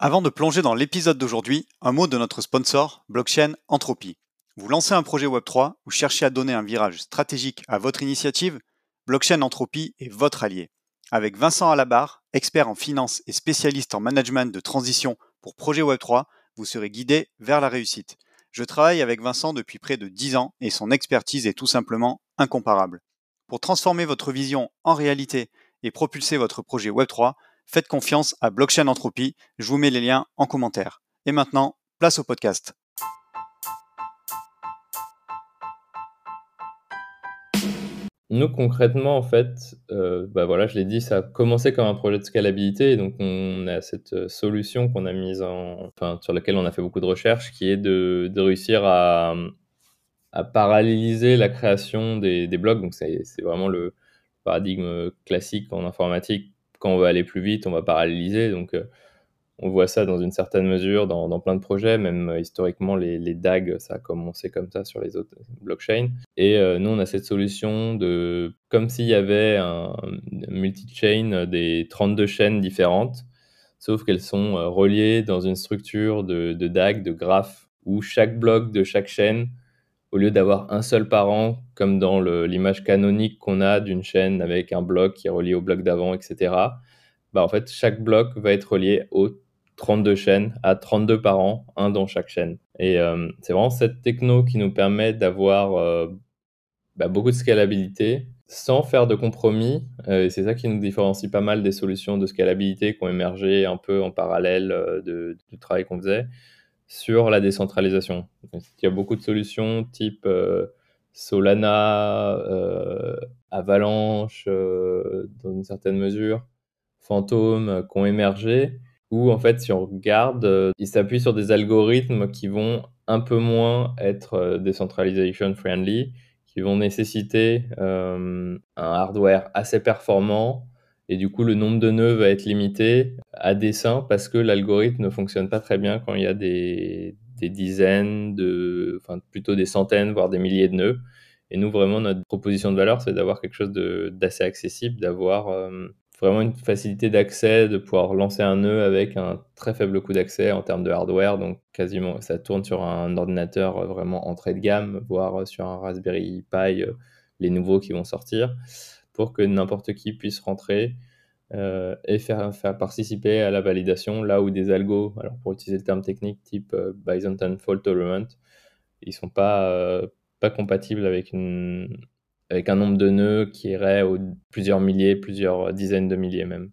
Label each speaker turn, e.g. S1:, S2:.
S1: Avant de plonger dans l'épisode d'aujourd'hui, un mot de notre sponsor, Blockchain Entropy. Vous lancez un projet Web3 ou cherchez à donner un virage stratégique à votre initiative Blockchain Entropy est votre allié. Avec Vincent Alabar, expert en finance et spécialiste en management de transition pour projet Web3, vous serez guidé vers la réussite. Je travaille avec Vincent depuis près de 10 ans et son expertise est tout simplement incomparable. Pour transformer votre vision en réalité et propulser votre projet Web3, faites confiance à Blockchain Entropy. Je vous mets les liens en commentaire. Et maintenant, place au podcast.
S2: Nous, concrètement, en fait, euh, bah voilà, je l'ai dit, ça a commencé comme un projet de scalabilité. donc, on a cette euh, solution qu'on a mise en, enfin, sur laquelle on a fait beaucoup de recherches, qui est de, réussir à, à, paralléliser la création des, des blocs. Donc, c'est vraiment le paradigme classique en informatique. Quand on veut aller plus vite, on va paralléliser. Donc, euh, on voit ça dans une certaine mesure dans, plein de projets, même euh, historiquement, les, DAG, ça a commencé comme ça sur les autres blockchains. Et euh, nous, on a cette solution de, comme s'il y avait un multi-chain des 32 chaînes différentes, sauf qu'elles sont reliées dans une structure de, de DAG, de graphes, où chaque bloc de chaque chaîne, au lieu d'avoir un seul parent, comme dans l'image canonique qu'on a d'une chaîne avec un bloc qui est relié au bloc d'avant, etc., bah en fait, chaque bloc va être relié au 32 chaînes à 32 par an, un dans chaque chaîne. Et euh, c'est vraiment cette techno qui nous permet d'avoir euh, bah, beaucoup de scalabilité sans faire de compromis. Euh, et c'est ça qui nous différencie pas mal des solutions de scalabilité qui ont émergé un peu en parallèle du travail qu'on faisait sur la décentralisation. Il y a beaucoup de solutions type Solana, Avalanche, dans une certaine mesure, Phantom, qui ont émergé où en fait, si on regarde, euh, ils s'appuient sur des algorithmes qui vont un peu moins être euh, decentralization friendly, qui vont nécessiter euh, un hardware assez performant et du coup le nombre de nœuds va être limité à dessein parce que l'algorithme ne fonctionne pas très bien quand il y a des, des dizaines, de, enfin plutôt des centaines, voire des milliers de nœuds. Et nous, vraiment, notre proposition de valeur, c'est d'avoir quelque chose d'assez accessible, d'avoir vraiment une facilité d'accès, de pouvoir lancer un nœud avec un très faible coût d'accès en termes de hardware. Donc, quasiment, ça tourne sur un ordinateur vraiment entrée de gamme, voire sur un Raspberry Pi, euh, les nouveaux qui vont sortir, pour que n'importe qui puisse rentrer euh, et faire, participer à la validation là où des algos, alors pour utiliser le terme technique type euh, Byzantine Fault Tolerant, ils sont pas, pas compatibles avec avec un nombre de nœuds qui irait aux plusieurs milliers, plusieurs dizaines de milliers même.